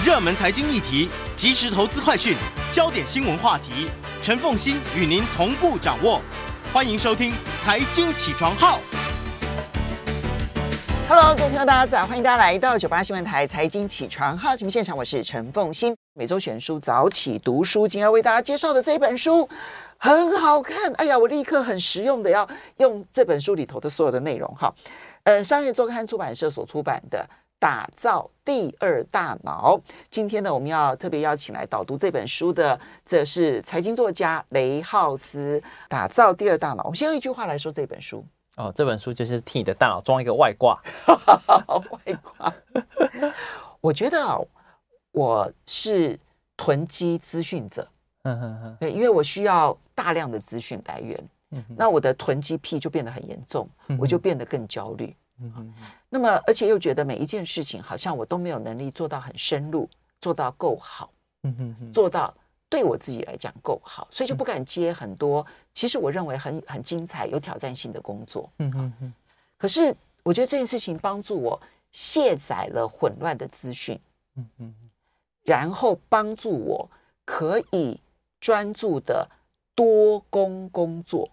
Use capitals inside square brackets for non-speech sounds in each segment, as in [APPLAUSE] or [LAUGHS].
热门财经议题、即时投资快讯、焦点新闻话题，陈凤欣与您同步掌握。欢迎收听《财经起床号》。Hello，各位朋友，大家早！欢迎大家来到九八新闻台《财经起床号》节目现场，我是陈凤欣。每周选书早起读书，今天要为大家介绍的这本书很好看。哎呀，我立刻很实用的要用这本书里头的所有的内容哈。呃，商业周刊出版社所出版的。打造第二大脑。今天呢，我们要特别邀请来导读这本书的，这是财经作家雷浩斯。打造第二大脑，我们先用一句话来说这本书。哦，这本书就是替你的大脑装一个外挂。外挂。我觉得啊，我是囤积资讯者。嗯哼哼。对，因为我需要大量的资讯来源。嗯。那我的囤积癖就变得很严重，我就变得更焦虑。嗯哼，那么而且又觉得每一件事情好像我都没有能力做到很深入，做到够好，嗯哼哼，做到对我自己来讲够好，所以就不敢接很多其实我认为很很精彩、有挑战性的工作，嗯哼哼。可是我觉得这件事情帮助我卸载了混乱的资讯，嗯哼，然后帮助我可以专注的多工工作。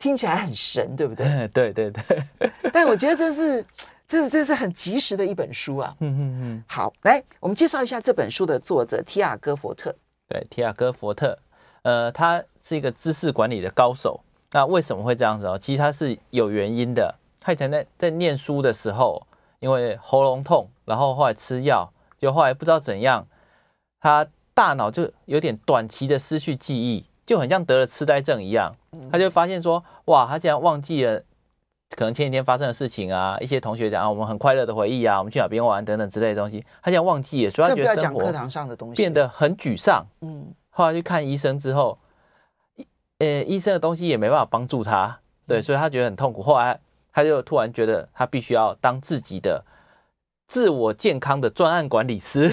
听起来很神，对不对？对 [LAUGHS] 对对。[LAUGHS] 但我觉得这是，这是这是很及时的一本书啊。嗯嗯嗯。好，来，我们介绍一下这本书的作者提亚戈·佛特。对，提亚戈·佛特，呃，他是一个知识管理的高手。那为什么会这样子哦？其实他是有原因的。他以前在在念书的时候，因为喉咙痛，然后后来吃药，就后来不知道怎样，他大脑就有点短期的失去记忆。就很像得了痴呆症一样，他就发现说，哇，他竟然忘记了可能前几天发生的事情啊，一些同学讲啊，我们很快乐的回忆啊，我们去哪边玩等等之类的东西，他竟然忘记了，所以他觉得生活变得很沮丧。嗯，后来去看医生之后，呃，医生的东西也没办法帮助他，对，所以他觉得很痛苦。后来他就突然觉得他必须要当自己的自我健康的专案管理师，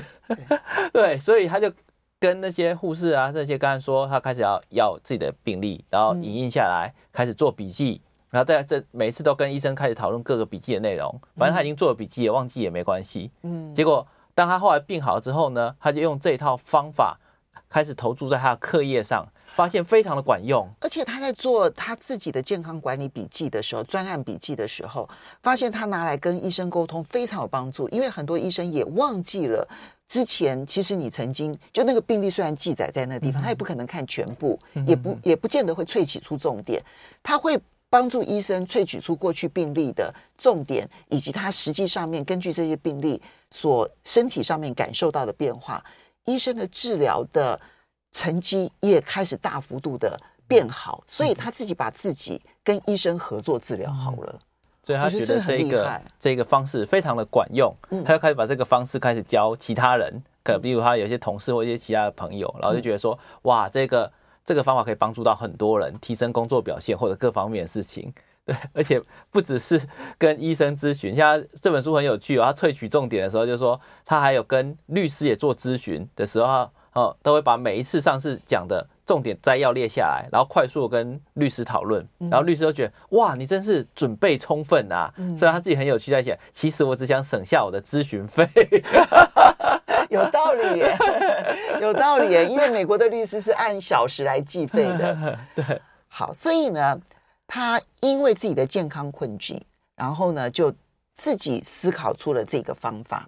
对，[LAUGHS] 所以他就。跟那些护士啊，这些刚才说，他开始要要自己的病历，然后影印下来，开始做笔记，然后在这每次都跟医生开始讨论各个笔记的内容。反正他已经做了笔记，也忘记也没关系。嗯，结果当他后来病好了之后呢，他就用这一套方法开始投注在他的课业上，发现非常的管用。而且他在做他自己的健康管理笔记的时候，专案笔记的时候，发现他拿来跟医生沟通非常有帮助，因为很多医生也忘记了。之前其实你曾经就那个病例虽然记载在那个地方，他也不可能看全部，也不也不见得会萃取出重点。他会帮助医生萃取出过去病例的重点，以及他实际上面根据这些病例所身体上面感受到的变化，医生的治疗的成绩也开始大幅度的变好。所以他自己把自己跟医生合作治疗好了。所以他觉得这个这个方式非常的管用，他就开始把这个方式开始教其他人，可能比如他有些同事或一些其他的朋友，然后就觉得说，哇，这个这个方法可以帮助到很多人提升工作表现或者各方面的事情。对，而且不只是跟医生咨询，像这本书很有趣哦，他萃取重点的时候就是说，他还有跟律师也做咨询的时候，哦，都会把每一次上次讲的。重点摘要列下来，然后快速跟律师讨论，然后律师都觉得哇，你真是准备充分啊！所以他自己很有趣在写，其实我只想省下我的咨询费，[LAUGHS] 有道理耶，有道理耶，因为美国的律师是按小时来计费的。[LAUGHS] 对，[LAUGHS] 好，所以呢，他因为自己的健康困境，然后呢，就自己思考出了这个方法，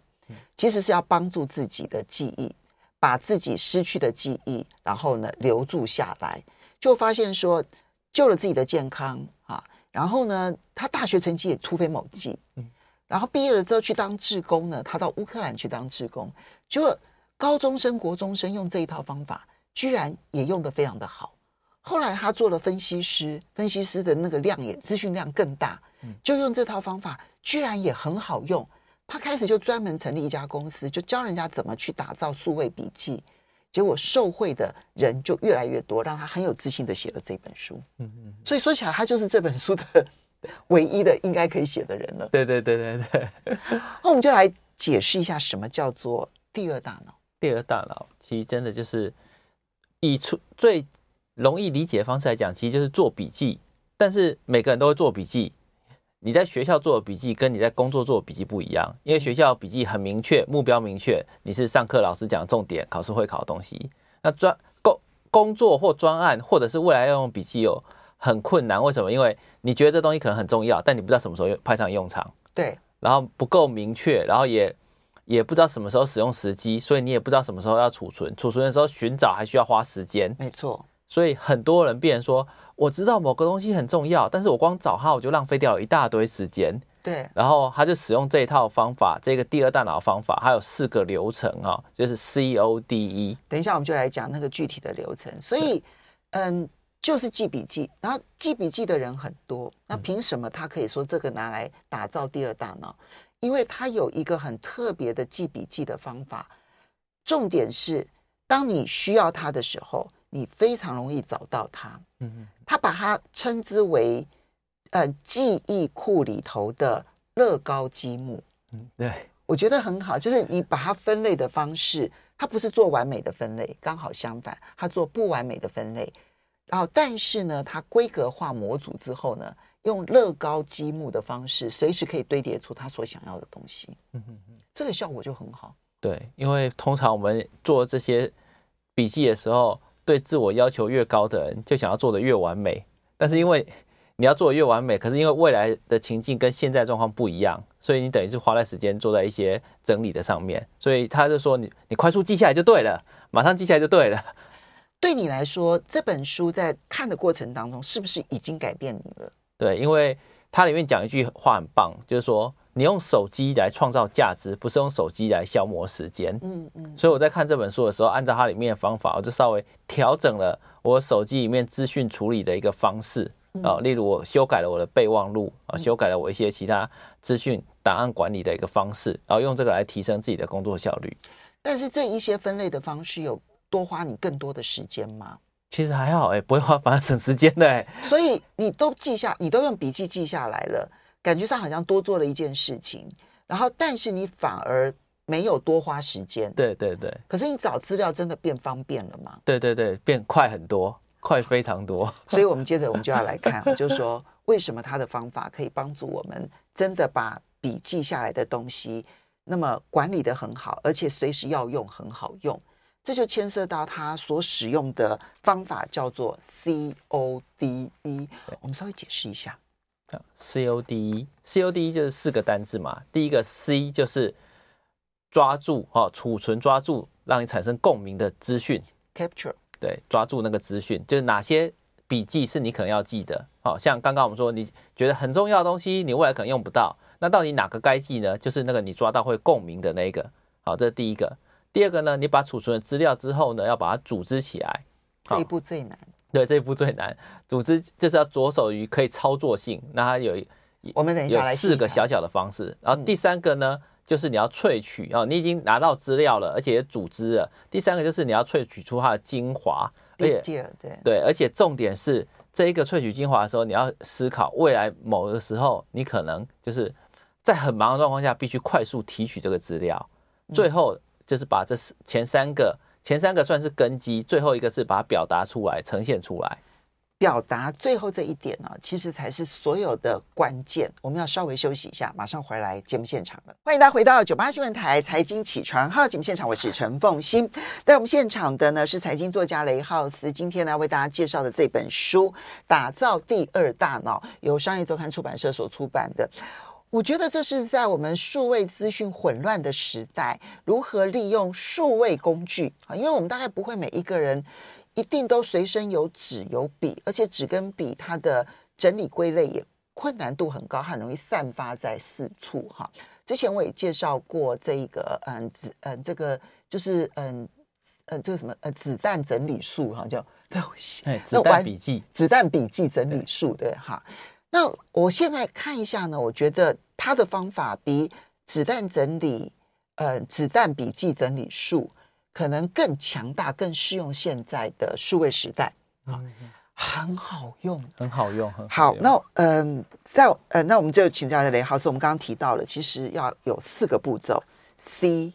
其实是要帮助自己的记忆。把自己失去的记忆，然后呢留住下来，就发现说救了自己的健康啊。然后呢，他大学成绩也突飞猛进，嗯。然后毕业了之后去当志工呢，他到乌克兰去当志工，结果高中生、国中生用这一套方法，居然也用得非常的好。后来他做了分析师，分析师的那个量也资讯量更大，就用这套方法，居然也很好用。他开始就专门成立一家公司，就教人家怎么去打造数位笔记，结果受惠的人就越来越多，让他很有自信的写了这本书。嗯嗯，所以说起来，他就是这本书的唯一的应该可以写的人了。对对对对对。[LAUGHS] 那我们就来解释一下什么叫做第二大脑。第二大脑其实真的就是以出最容易理解的方式来讲，其实就是做笔记。但是每个人都会做笔记。你在学校做的笔记跟你在工作做的笔记不一样，因为学校笔记很明确，目标明确，你是上课老师讲重点，考试会考的东西。那专工工作或专案，或者是未来要用笔记有很困难，为什么？因为你觉得这东西可能很重要，但你不知道什么时候派上用场。对，然后不够明确，然后也也不知道什么时候使用时机，所以你也不知道什么时候要储存，储存的时候寻找还需要花时间。没错。所以很多人变成说，我知道某个东西很重要，但是我光找它，我就浪费掉了一大堆时间。对，然后他就使用这一套方法，这个第二大脑方法，还有四个流程啊，就是 C O D E。等一下我们就来讲那个具体的流程。所以，嗯，就是记笔记，然后记笔记的人很多，那凭什么他可以说这个拿来打造第二大脑？因为他有一个很特别的记笔记的方法。重点是，当你需要它的时候，你非常容易找到它。嗯，他把它称之为。呃，记忆库里头的乐高积木，嗯，对，我觉得很好。就是你把它分类的方式，它不是做完美的分类，刚好相反，它做不完美的分类。然后，但是呢，它规格化模组之后呢，用乐高积木的方式，随时可以堆叠出他所想要的东西。嗯嗯嗯，这个效果就很好。对，因为通常我们做这些笔记的时候，对自我要求越高的人，就想要做的越完美。但是因为你要做的越完美，可是因为未来的情境跟现在状况不一样，所以你等于是花了时间做在一些整理的上面。所以他就说你你快速记下来就对了，马上记下来就对了。[LAUGHS] 对你来说，这本书在看的过程当中，是不是已经改变你了？对，因为它里面讲一句话很棒，就是说你用手机来创造价值，不是用手机来消磨时间。嗯嗯。所以我在看这本书的时候，按照它里面的方法，我就稍微调整了我手机里面资讯处理的一个方式。啊，例如我修改了我的备忘录啊，修改了我一些其他资讯档案管理的一个方式，然后用这个来提升自己的工作效率。但是这一些分类的方式有多花你更多的时间吗？其实还好，哎，不会花，反而省时间的，哎。所以你都记下，你都用笔记记下来了，感觉上好像多做了一件事情，然后但是你反而没有多花时间。对对对。可是你找资料真的变方便了吗？对对对，变快很多。快非常多，所以我们接着我们就要来看，就是说为什么他的方法可以帮助我们真的把笔记下来的东西，那么管理得很好，而且随时要用很好用，这就牵涉到他所使用的方法叫做 C O D E。我们稍微解释一下，C O D E，C O D E 就是四个单字嘛，第一个 C 就是抓住哦，储存抓住，让你产生共鸣的资讯，Capture。对，抓住那个资讯，就是哪些笔记是你可能要记的。好像刚刚我们说，你觉得很重要的东西，你未来可能用不到，那到底哪个该记呢？就是那个你抓到会共鸣的那个。好，这是第一个。第二个呢，你把储存的资料之后呢，要把它组织起来。这一步最难。[LAUGHS] 对，这一步最难。组织就是要着手于可以操作性。那它有，我们等一下来有四个小小的方式。然后第三个呢？嗯就是你要萃取啊，你已经拿到资料了，而且也组织了。第三个就是你要萃取出它的精华，而且对对，而且重点是这一个萃取精华的时候，你要思考未来某个时候，你可能就是在很忙的状况下，必须快速提取这个资料。最后就是把这前三个，前三个算是根基，最后一个是把它表达出来，呈现出来。表达最后这一点呢，其实才是所有的关键。我们要稍微休息一下，马上回来节目现场了。欢迎大家回到九八新闻台财经起床号节目现场，我是陈凤欣。在我们现场的呢是财经作家雷浩斯，今天呢为大家介绍的这本书《打造第二大脑》，由商业周刊出版社所出版的。我觉得这是在我们数位资讯混乱的时代，如何利用数位工具啊？因为我们大概不会每一个人。一定都随身有纸有笔，而且纸跟笔它的整理归类也困难度很高，很容易散发在四处哈。之前我也介绍过这个嗯子嗯这个就是嗯嗯这个什么呃子弹整理术哈叫 [LAUGHS] 对，子弹笔记子弹笔记整理术对哈。那我现在看一下呢，我觉得他的方法比子弹整理呃子弹笔记整理术。可能更强大，更适用现在的数位时代啊，很好用，很好用，很好。好，那嗯，在呃，那我们就请教一下雷浩斯。我们刚刚提到了，其实要有四个步骤：C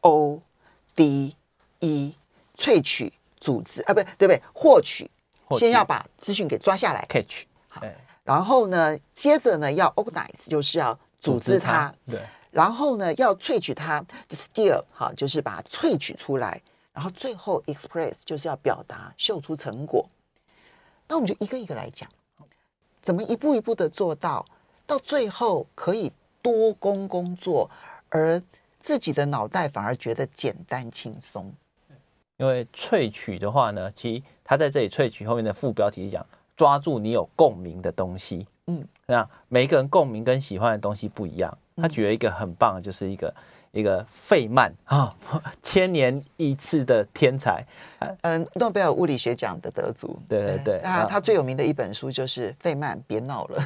O D E，萃取、组织啊，不对，对不对？获取，先要把资讯给抓下来，catch。好，然后呢，接着呢要 organize，就是要组织它，对，然后呢要萃取它，distill 好，就是把它萃取出来，然后最后 express 就是要表达，秀出成果。那我们就一个一个来讲，怎么一步一步的做到，到最后可以多工工作，而自己的脑袋反而觉得简单轻松。因为萃取的话呢，其实它在这里萃取后面的副标题是讲抓住你有共鸣的东西。嗯，那每一个人共鸣跟喜欢的东西不一样。他举了一个很棒的，就是一个一个费曼啊，[LAUGHS] 千年一次的天才，嗯，诺贝尔物理学奖的得主。对对对，那他最有名的一本书就是《费曼别闹了》。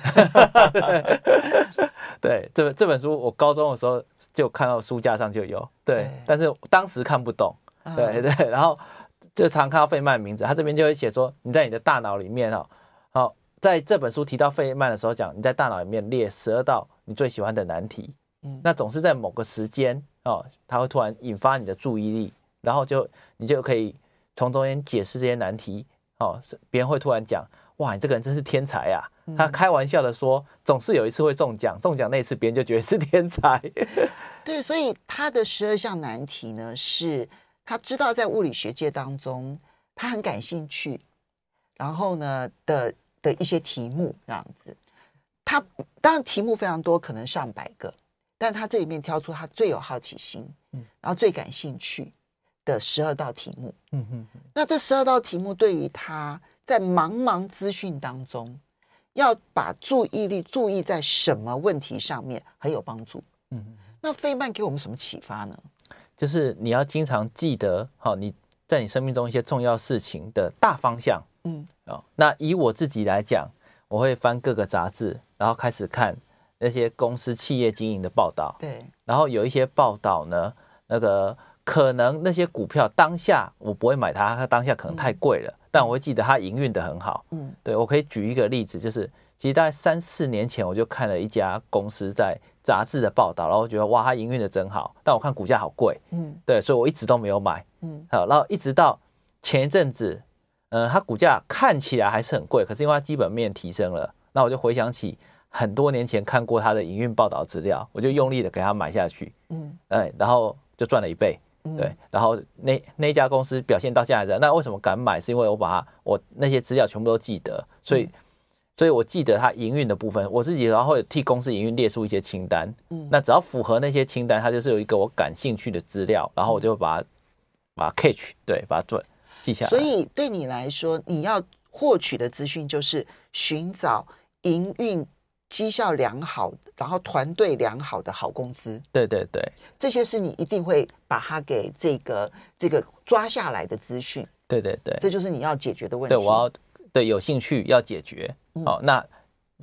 [LAUGHS] 对，这本这本书我高中的时候就看到书架上就有，对，对但是当时看不懂。对对，然后就常看到费曼的名字，他这边就会写说，你在你的大脑里面哦，好，在这本书提到费曼的时候讲，你在大脑里面列十二道你最喜欢的难题，嗯，那总是在某个时间哦，他会突然引发你的注意力，然后就你就可以从中间解释这些难题，哦，别人会突然讲，哇，你这个人真是天才啊！他开玩笑的说，总是有一次会中奖，中奖那次别人就觉得是天才。[LAUGHS] 对，所以他的十二项难题呢是。他知道在物理学界当中，他很感兴趣，然后呢的的一些题目这样子，他当然题目非常多，可能上百个，但他这里面挑出他最有好奇心，嗯，然后最感兴趣的十二道题目，嗯哼哼，那这十二道题目对于他在茫茫资讯当中，要把注意力注意在什么问题上面很有帮助，嗯哼，那费曼给我们什么启发呢？就是你要经常记得，好，你在你生命中一些重要事情的大方向，嗯，哦，那以我自己来讲，我会翻各个杂志，然后开始看那些公司企业经营的报道，对，然后有一些报道呢，那个可能那些股票当下我不会买它，它当下可能太贵了，嗯，但我会记得它营运的很好，嗯，对，我可以举一个例子，就是其实大概三四年前我就看了一家公司在。杂志的报道，然后我觉得哇，它营运的真好，但我看股价好贵，嗯，对，所以我一直都没有买，嗯，好，然后一直到前一阵子，嗯、呃，它股价看起来还是很贵，可是因为它基本面提升了，那我就回想起很多年前看过它的营运报道资料，我就用力的给它买下去，嗯，哎，然后就赚了一倍，对，然后那那家公司表现到现在的，那为什么敢买？是因为我把它我那些资料全部都记得，所以。所以我记得它营运的部分，我自己然后会替公司营运列出一些清单。嗯，那只要符合那些清单，它就是有一个我感兴趣的资料，然后我就把它把它 catch，对，把它做记下来。所以对你来说，你要获取的资讯就是寻找营运绩效良好，然后团队良好的好公司。对对对，这些是你一定会把它给这个这个抓下来的资讯。对对对，这就是你要解决的问题。对，我要对有兴趣要解决。好，那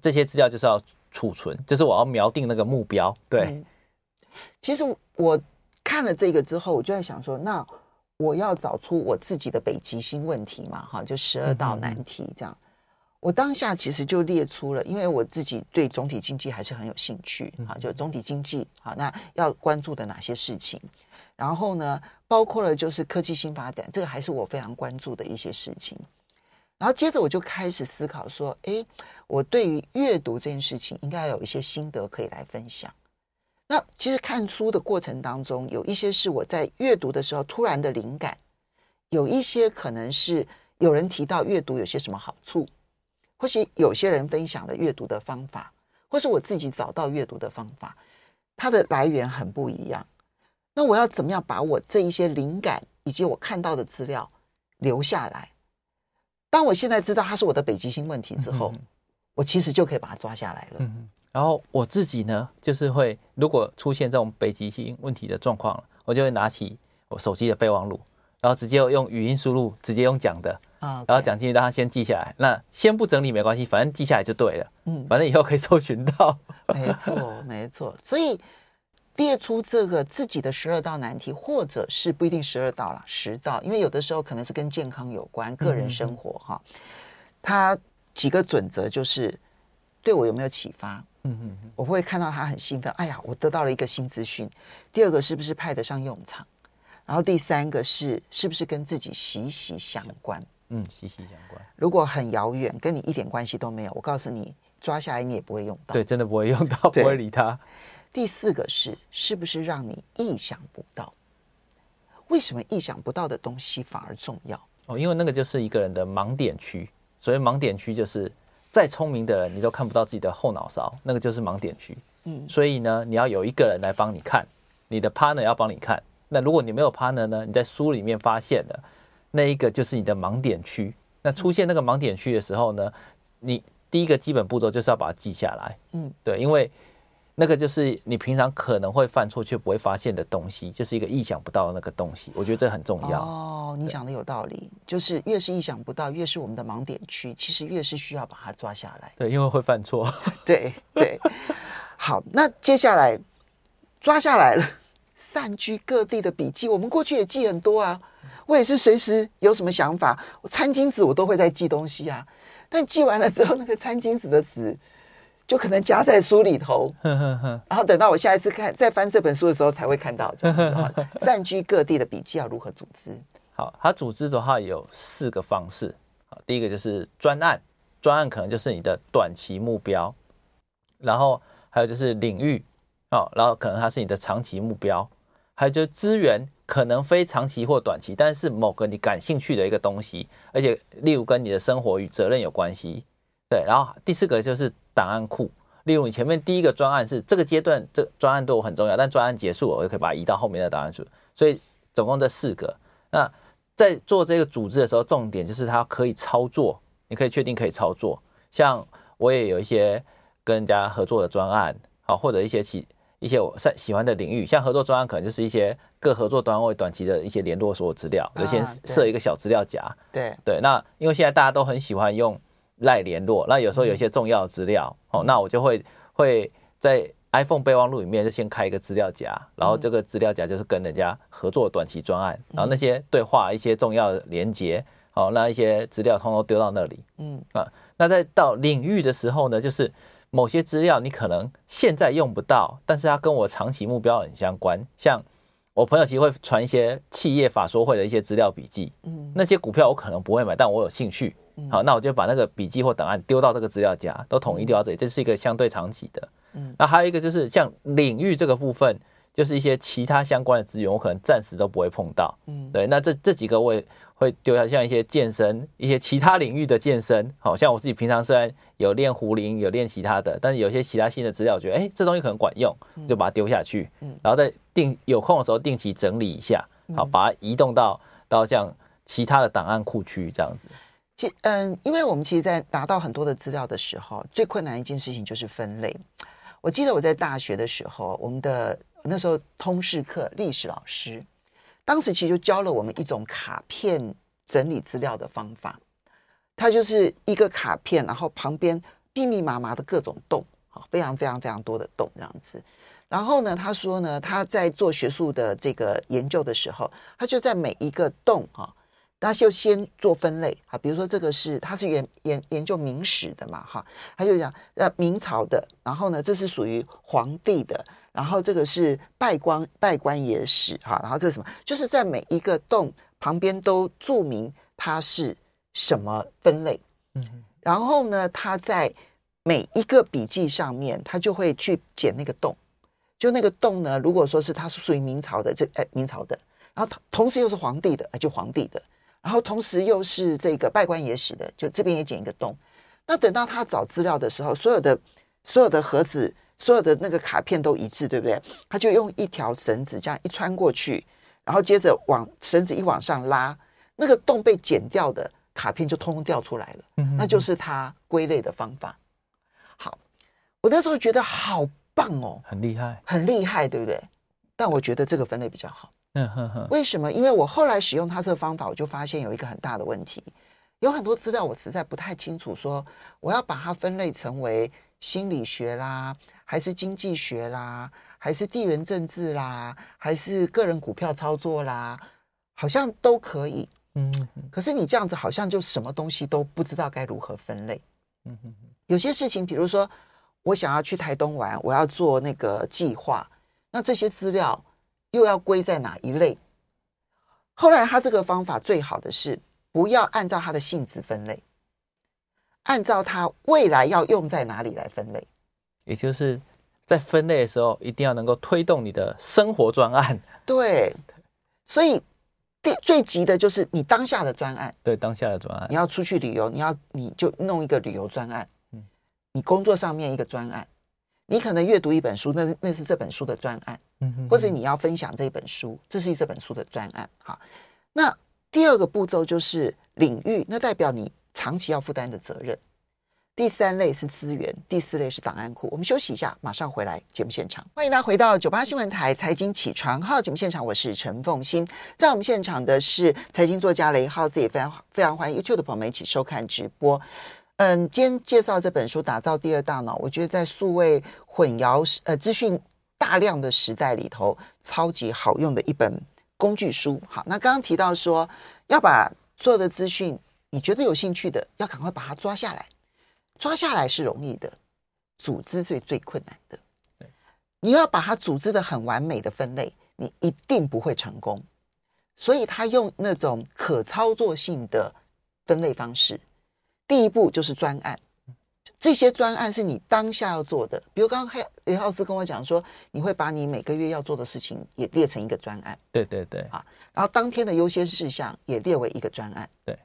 这些资料就是要储存，就是我要瞄定那个目标。对，嗯、其实我看了这个之后，我就在想说，那我要找出我自己的北极星问题嘛，哈，就十二道难题这样。嗯、我当下其实就列出了，因为我自己对总体经济还是很有兴趣，哈，就总体经济，好，那要关注的哪些事情？然后呢，包括了就是科技新发展，这个还是我非常关注的一些事情。然后接着我就开始思考说，哎，我对于阅读这件事情应该有一些心得可以来分享。那其实看书的过程当中，有一些是我在阅读的时候突然的灵感，有一些可能是有人提到阅读有些什么好处，或许有些人分享了阅读的方法，或是我自己找到阅读的方法，它的来源很不一样。那我要怎么样把我这一些灵感以及我看到的资料留下来？当我现在知道它是我的北极星问题之后，嗯、我其实就可以把它抓下来了。嗯，然后我自己呢，就是会如果出现这种北极星问题的状况，我就会拿起我手机的备忘录，然后直接用语音输入，直接用讲的啊，然后讲进去让他先记下来。那先不整理没关系，反正记下来就对了。嗯，反正以后可以搜寻到。[LAUGHS] 没错，没错。所以。列出这个自己的十二道难题，或者是不一定十二道了，十道，因为有的时候可能是跟健康有关、个人生活哈。他几个准则就是对我有没有启发？嗯嗯，我会看到他很兴奋，哎呀，我得到了一个新资讯。第二个是不是派得上用场？然后第三个是是不是跟自己息息相关？嗯，息息相关。如果很遥远，跟你一点关系都没有，我告诉你。抓下来你也不会用到。对，真的不会用到，不会理他。第四个是，是不是让你意想不到？为什么意想不到的东西反而重要？哦，因为那个就是一个人的盲点区。所谓盲点区，就是再聪明的人，你都看不到自己的后脑勺，那个就是盲点区。嗯，所以呢，你要有一个人来帮你看，你的 partner 要帮你看。那如果你没有 partner 呢？你在书里面发现的那一个就是你的盲点区。那出现那个盲点区的时候呢，你第一个基本步骤就是要把它记下来。嗯，对，因为。那个就是你平常可能会犯错却不会发现的东西，就是一个意想不到的那个东西。我觉得这很重要。哦，你讲的有道理，就是越是意想不到，越是我们的盲点区，其实越是需要把它抓下来。对，因为会犯错。[LAUGHS] 对对。好，那接下来抓下来了，散居各地的笔记，我们过去也记很多啊。我也是随时有什么想法，我餐巾纸我都会在记东西啊。但记完了之后，那个餐巾纸的纸。就可能夹在书里头，[LAUGHS] 然后等到我下一次看再翻这本书的时候才会看到这样子。[LAUGHS] 散居各地的笔记要如何组织？好，它组织的话有四个方式。好，第一个就是专案，专案可能就是你的短期目标，然后还有就是领域，哦，然后可能它是你的长期目标，还有就是资源，可能非长期或短期，但是某个你感兴趣的一个东西，而且例如跟你的生活与责任有关系。对，然后第四个就是。档案库，例如你前面第一个专案是这个阶段，这专案对我很重要，但专案结束了，我就可以把它移到后面的档案库。所以总共这四个。那在做这个组织的时候，重点就是它可以操作，你可以确定可以操作。像我也有一些跟人家合作的专案，好，或者一些其一些我擅喜欢的领域，像合作专案可能就是一些各合作单位短期的一些联络所有资料，就先设一个小资料夹。对对，那因为现在大家都很喜欢用。赖联络，那有时候有一些重要的资料，哦，那我就会会在 iPhone 备忘录里面就先开一个资料夹，然后这个资料夹就是跟人家合作短期专案，然后那些对话一些重要的连接，哦，那一些资料通通丢到那里，嗯。啊，那在到领域的时候呢，就是某些资料你可能现在用不到，但是它跟我长期目标很相关，像。我朋友其实会传一些企业法说会的一些资料笔记，嗯，那些股票我可能不会买，但我有兴趣，好，那我就把那个笔记或档案丢到这个资料夹，都统一丢到这里，这是一个相对长期的，嗯，那还有一个就是像领域这个部分，就是一些其他相关的资源，我可能暂时都不会碰到，嗯，对，那这这几个我也会丢下，像一些健身，一些其他领域的健身，好像我自己平常虽然有练壶铃，有练其他的，但是有些其他新的资料，我觉得哎，这东西可能管用，就把它丢下去，嗯，然后再。定有空的时候定期整理一下，好，把它移动到到像其他的档案库区这样子。其嗯，因为我们其实，在拿到很多的资料的时候，最困难一件事情就是分类。我记得我在大学的时候，我们的那时候通识课历史老师，当时其实就教了我们一种卡片整理资料的方法。它就是一个卡片，然后旁边密密麻麻的各种洞，啊，非常非常非常多的洞这样子。然后呢，他说呢，他在做学术的这个研究的时候，他就在每一个洞哈，他就先做分类啊，比如说这个是他是研研研究明史的嘛哈，他就讲呃明朝的，然后呢这是属于皇帝的，然后这个是拜官拜官野史哈，然后这是什么？就是在每一个洞旁边都注明它是什么分类，嗯，然后呢，他在每一个笔记上面，他就会去剪那个洞。就那个洞呢，如果说是它是属于明朝的，这哎明朝的，然后同同时又是皇帝的，就皇帝的，然后同时又是这个拜官野史的，就这边也剪一个洞。那等到他找资料的时候，所有的所有的盒子、所有的那个卡片都一致，对不对？他就用一条绳子这样一穿过去，然后接着往绳子一往上拉，那个洞被剪掉的卡片就通通掉出来了。嗯，那就是他归类的方法。好，我那时候觉得好。棒哦，很厉害，很厉害，对不对？但我觉得这个分类比较好。嗯哼哼。为什么？因为我后来使用它这个方法，我就发现有一个很大的问题，有很多资料我实在不太清楚，说我要把它分类成为心理学啦，还是经济学啦，还是地缘政治啦，还是个人股票操作啦，好像都可以。嗯哼。可是你这样子好像就什么东西都不知道该如何分类。嗯哼哼。有些事情，比如说。我想要去台东玩，我要做那个计划，那这些资料又要归在哪一类？后来他这个方法最好的是不要按照它的性质分类，按照它未来要用在哪里来分类，也就是在分类的时候，一定要能够推动你的生活专案。[LAUGHS] 对，所以第最急的就是你当下的专案。对，当下的专案，你要出去旅游，你要你就弄一个旅游专案。嗯，你工作上面一个专案，你可能阅读一本书，那那是这本书的专案。嗯哼，或者你要分享这本书，这是这本书的专案。好，那第二个步骤就是领域，那代表你。长期要负担的责任。第三类是资源，第四类是档案库。我们休息一下，马上回来节目现场。欢迎大家回到九八新闻台财经起床号节目现场，我是陈凤馨。在我们现场的是财经作家雷浩，自己非常非常欢迎 YouTube 的朋友们一起收看直播。嗯，今天介绍这本书《打造第二大脑》，我觉得在数位混淆呃资讯大量的时代里头，超级好用的一本工具书。好，那刚刚提到说要把所有的资讯。你觉得有兴趣的，要赶快把它抓下来。抓下来是容易的，组织是最困难的。你要把它组织的很完美的分类，你一定不会成功。所以他用那种可操作性的分类方式。第一步就是专案，这些专案是你当下要做的。比如刚刚雷浩斯跟我讲说，你会把你每个月要做的事情也列成一个专案。对对对，啊，然后当天的优先事项也列为一个专案。对。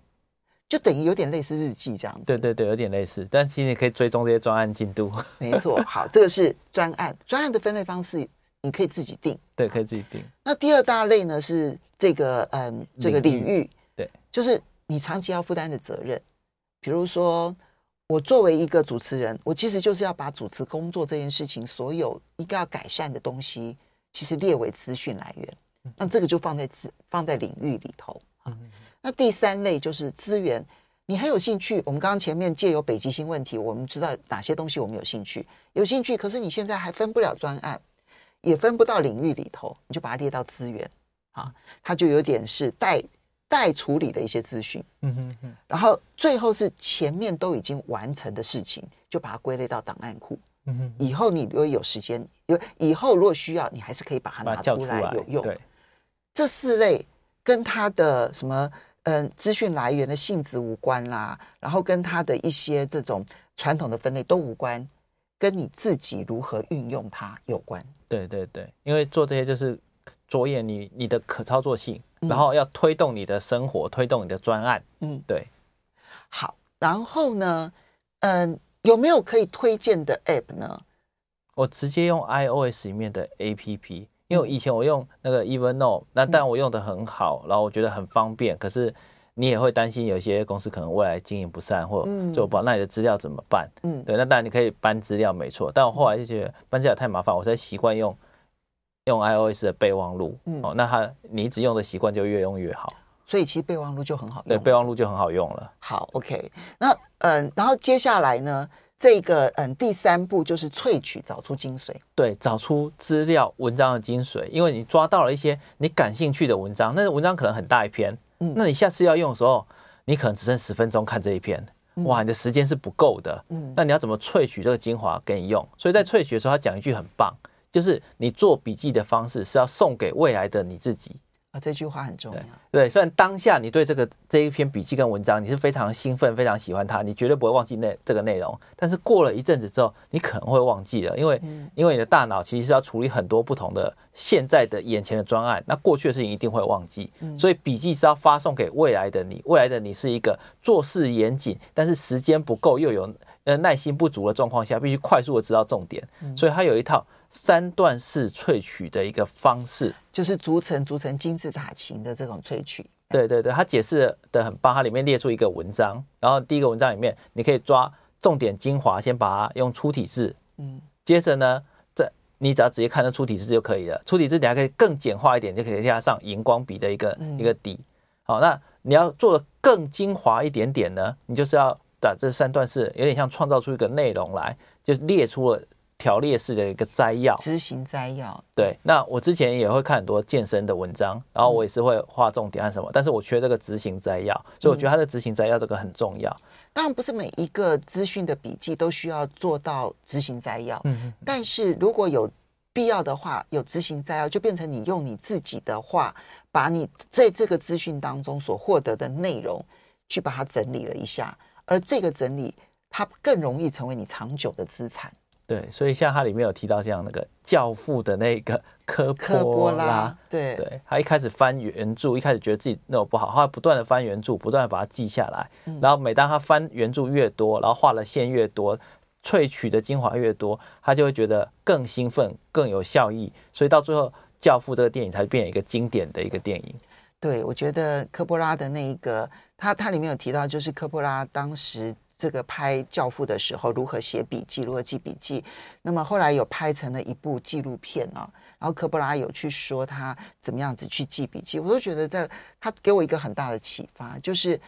就等于有点类似日记这样子，对对对，有点类似，但其实你可以追踪这些专案进度。[LAUGHS] 没错，好，这个是专案，专案的分类方式你可以自己定，对，可以自己定。那第二大类呢是这个嗯，这个领域，对，就是你长期要负担的责任。比如说，我作为一个主持人，我其实就是要把主持工作这件事情所有应该要改善的东西，其实列为资讯来源。那这个就放在资放在领域里头啊。那第三类就是资源，你很有兴趣。我们刚刚前面借由北极星问题，我们知道哪些东西我们有兴趣，有兴趣。可是你现在还分不了专案，也分不到领域里头，你就把它列到资源啊，它就有点是待待处理的一些资讯。嗯哼哼。然后最后是前面都已经完成的事情，就把它归类到档案库。嗯哼。以后你如果有时间，有以后如果需要，你还是可以把它拿出来有用。对。这四类跟它的什么？嗯，资讯来源的性质无关啦，然后跟它的一些这种传统的分类都无关，跟你自己如何运用它有关。对对对，因为做这些就是着眼你你的可操作性，嗯、然后要推动你的生活，推动你的专案。嗯，对。好，然后呢，嗯，有没有可以推荐的 App 呢？我直接用 iOS 里面的 APP。因为以前我用那个 Evernote，那但我用的很好，然后我觉得很方便。可是你也会担心有些公司可能未来经营不善，或者做不好，那你的资料怎么办？嗯，对，那当然你可以搬资料，没错。但我后来就觉得搬资料太麻烦，我才习惯用用 iOS 的备忘录。嗯，哦，那它你一直用的习惯就越用越好。所以其实备忘录就很好用。对，备忘录就很好用了。好，OK。那嗯，然后接下来呢？这个嗯，第三步就是萃取，找出精髓。对，找出资料文章的精髓，因为你抓到了一些你感兴趣的文章，那个文章可能很大一篇，嗯，那你下次要用的时候，你可能只剩十分钟看这一篇，哇，你的时间是不够的，嗯，那你要怎么萃取这个精华给你用？所以在萃取的时候，他讲一句很棒，就是你做笔记的方式是要送给未来的你自己。啊，这句话很重要。对，虽然当下你对这个这一篇笔记跟文章你是非常兴奋、非常喜欢它，你绝对不会忘记那这个内容。但是过了一阵子之后，你可能会忘记了，因为、嗯、因为你的大脑其实是要处理很多不同的现在的眼前的专案，那过去的事情一定会忘记。嗯、所以笔记是要发送给未来的你，未来的你是一个做事严谨，但是时间不够又有呃耐心不足的状况下，必须快速的知道重点。嗯、所以它有一套。三段式萃取的一个方式，就是逐层逐层金字塔型的这种萃取。对对对，他解释的很棒，它里面列出一个文章，然后第一个文章里面你可以抓重点精华，先把它用粗体字，嗯，接着呢，这你只要直接看到粗体字就可以了。粗体字你还可以更简化一点，就可以加上荧光笔的一个、嗯、一个底。好，那你要做的更精华一点点呢，你就是要把这三段式有点像创造出一个内容来，就是列出了。条列式的一个摘要，执行摘要。对，那我之前也会看很多健身的文章，然后我也是会画重点按什么，但是我缺这个执行摘要，所以我觉得它的执行摘要这个很重要。当然不是每一个资讯的笔记都需要做到执行摘要，嗯，但是如果有必要的话，有执行摘要，就变成你用你自己的话，把你在这个资讯当中所获得的内容去把它整理了一下，而这个整理。它更容易成为你长久的资产。对，所以像它里面有提到这样那个教父的那个科科波拉，对对，他一开始翻原著，一开始觉得自己那种不好，后来不断的翻原著，不断的把它记下来，嗯、然后每当他翻原著越多，然后画的线越多，萃取的精华越多，他就会觉得更兴奋，更有效益，所以到最后，教父这个电影才变成一个经典的一个电影。对，我觉得科波拉的那一个，他他里面有提到，就是科波拉当时。这个拍《教父》的时候，如何写笔记，如何记笔记？那么后来有拍成了一部纪录片啊。然后科波拉有去说他怎么样子去记笔记，我都觉得在他给我一个很大的启发，就是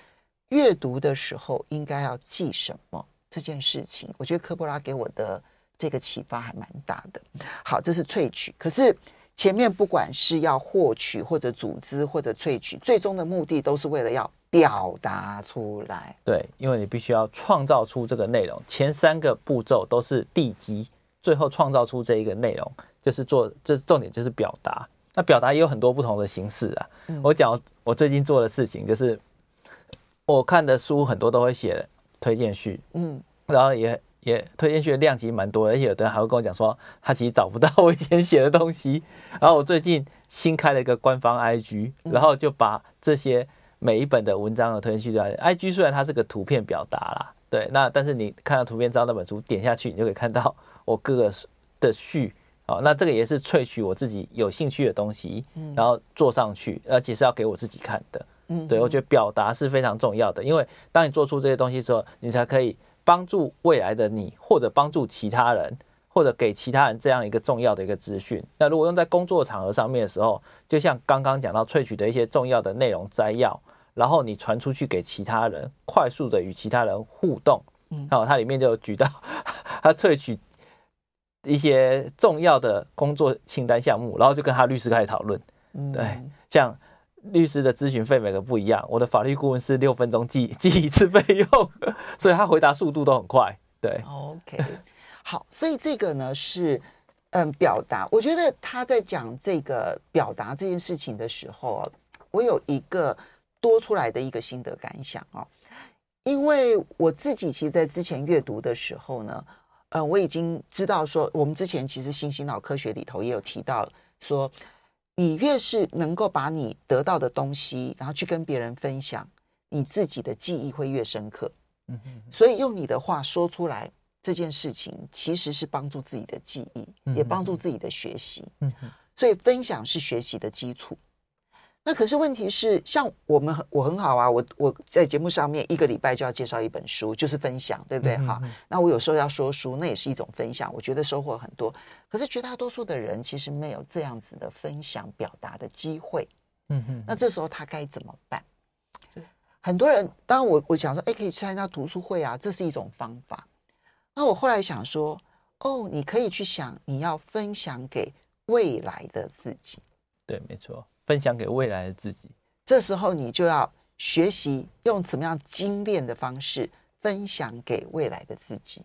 阅读的时候应该要记什么这件事情。我觉得科波拉给我的这个启发还蛮大的。好，这是萃取，可是前面不管是要获取或者组织或者萃取，最终的目的都是为了要。表达出来，对，因为你必须要创造出这个内容，前三个步骤都是地基，最后创造出这一个内容，就是做，这重点就是表达。那表达也有很多不同的形式啊。嗯、我讲我最近做的事情，就是我看的书很多都会写推荐序，嗯，然后也也推荐序的量其实蛮多的，而且有的人还会跟我讲说，他其实找不到我以前写的东西。然后我最近新开了一个官方 IG，然后就把这些。每一本的文章的推荐序在 IG，虽然它是个图片表达啦，对，那但是你看到图片知道那本书，点下去你就可以看到 [LAUGHS] 我各个的序，好，那这个也是萃取我自己有兴趣的东西，然后做上去，而且是要给我自己看的，嗯，对，我觉得表达是非常重要的，因为当你做出这些东西之后，你才可以帮助未来的你，或者帮助其他人。或者给其他人这样一个重要的一个资讯，那如果用在工作场合上面的时候，就像刚刚讲到萃取的一些重要的内容摘要，然后你传出去给其他人，快速的与其他人互动，嗯，然后它里面就举到 [LAUGHS] 他萃取一些重要的工作清单项目，然后就跟他律师开始讨论，嗯，对，像律师的咨询费每个不一样，我的法律顾问是六分钟记记一次费用，[LAUGHS] 所以他回答速度都很快，对，OK。好，所以这个呢是，嗯，表达。我觉得他在讲这个表达这件事情的时候，我有一个多出来的一个心得感想啊。因为我自己其实，在之前阅读的时候呢，嗯，我已经知道说，我们之前其实新型脑科学里头也有提到说，你越是能够把你得到的东西，然后去跟别人分享，你自己的记忆会越深刻。嗯哼，所以用你的话说出来。这件事情其实是帮助自己的记忆，也帮助自己的学习。嗯哼，所以分享是学习的基础。那可是问题是，像我们我很好啊，我我在节目上面一个礼拜就要介绍一本书，就是分享，对不对？哈，那我有时候要说书，那也是一种分享，我觉得收获很多。可是绝大多数的人其实没有这样子的分享表达的机会。嗯哼，那这时候他该怎么办？很多人，当然我我想说，哎，可以参加读书会啊，这是一种方法。那我后来想说，哦，你可以去想，你要分享给未来的自己。对，没错，分享给未来的自己。这时候你就要学习用怎么样精炼的方式分享给未来的自己。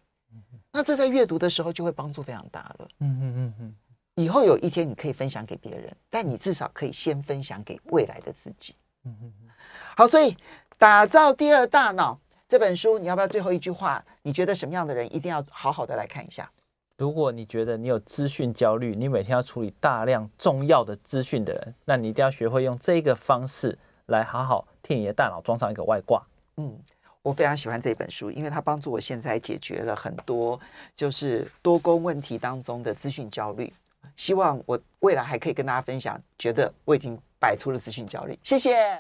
那这在阅读的时候就会帮助非常大了。嗯嗯嗯嗯。以后有一天你可以分享给别人，但你至少可以先分享给未来的自己。嗯嗯嗯。好，所以打造第二大脑。这本书你要不要最后一句话？你觉得什么样的人一定要好好的来看一下？如果你觉得你有资讯焦虑，你每天要处理大量重要的资讯的人，那你一定要学会用这个方式来好好替你的大脑装上一个外挂。嗯，我非常喜欢这本书，因为它帮助我现在解决了很多就是多工问题当中的资讯焦虑。希望我未来还可以跟大家分享，觉得我已经摆出了资讯焦虑。谢谢。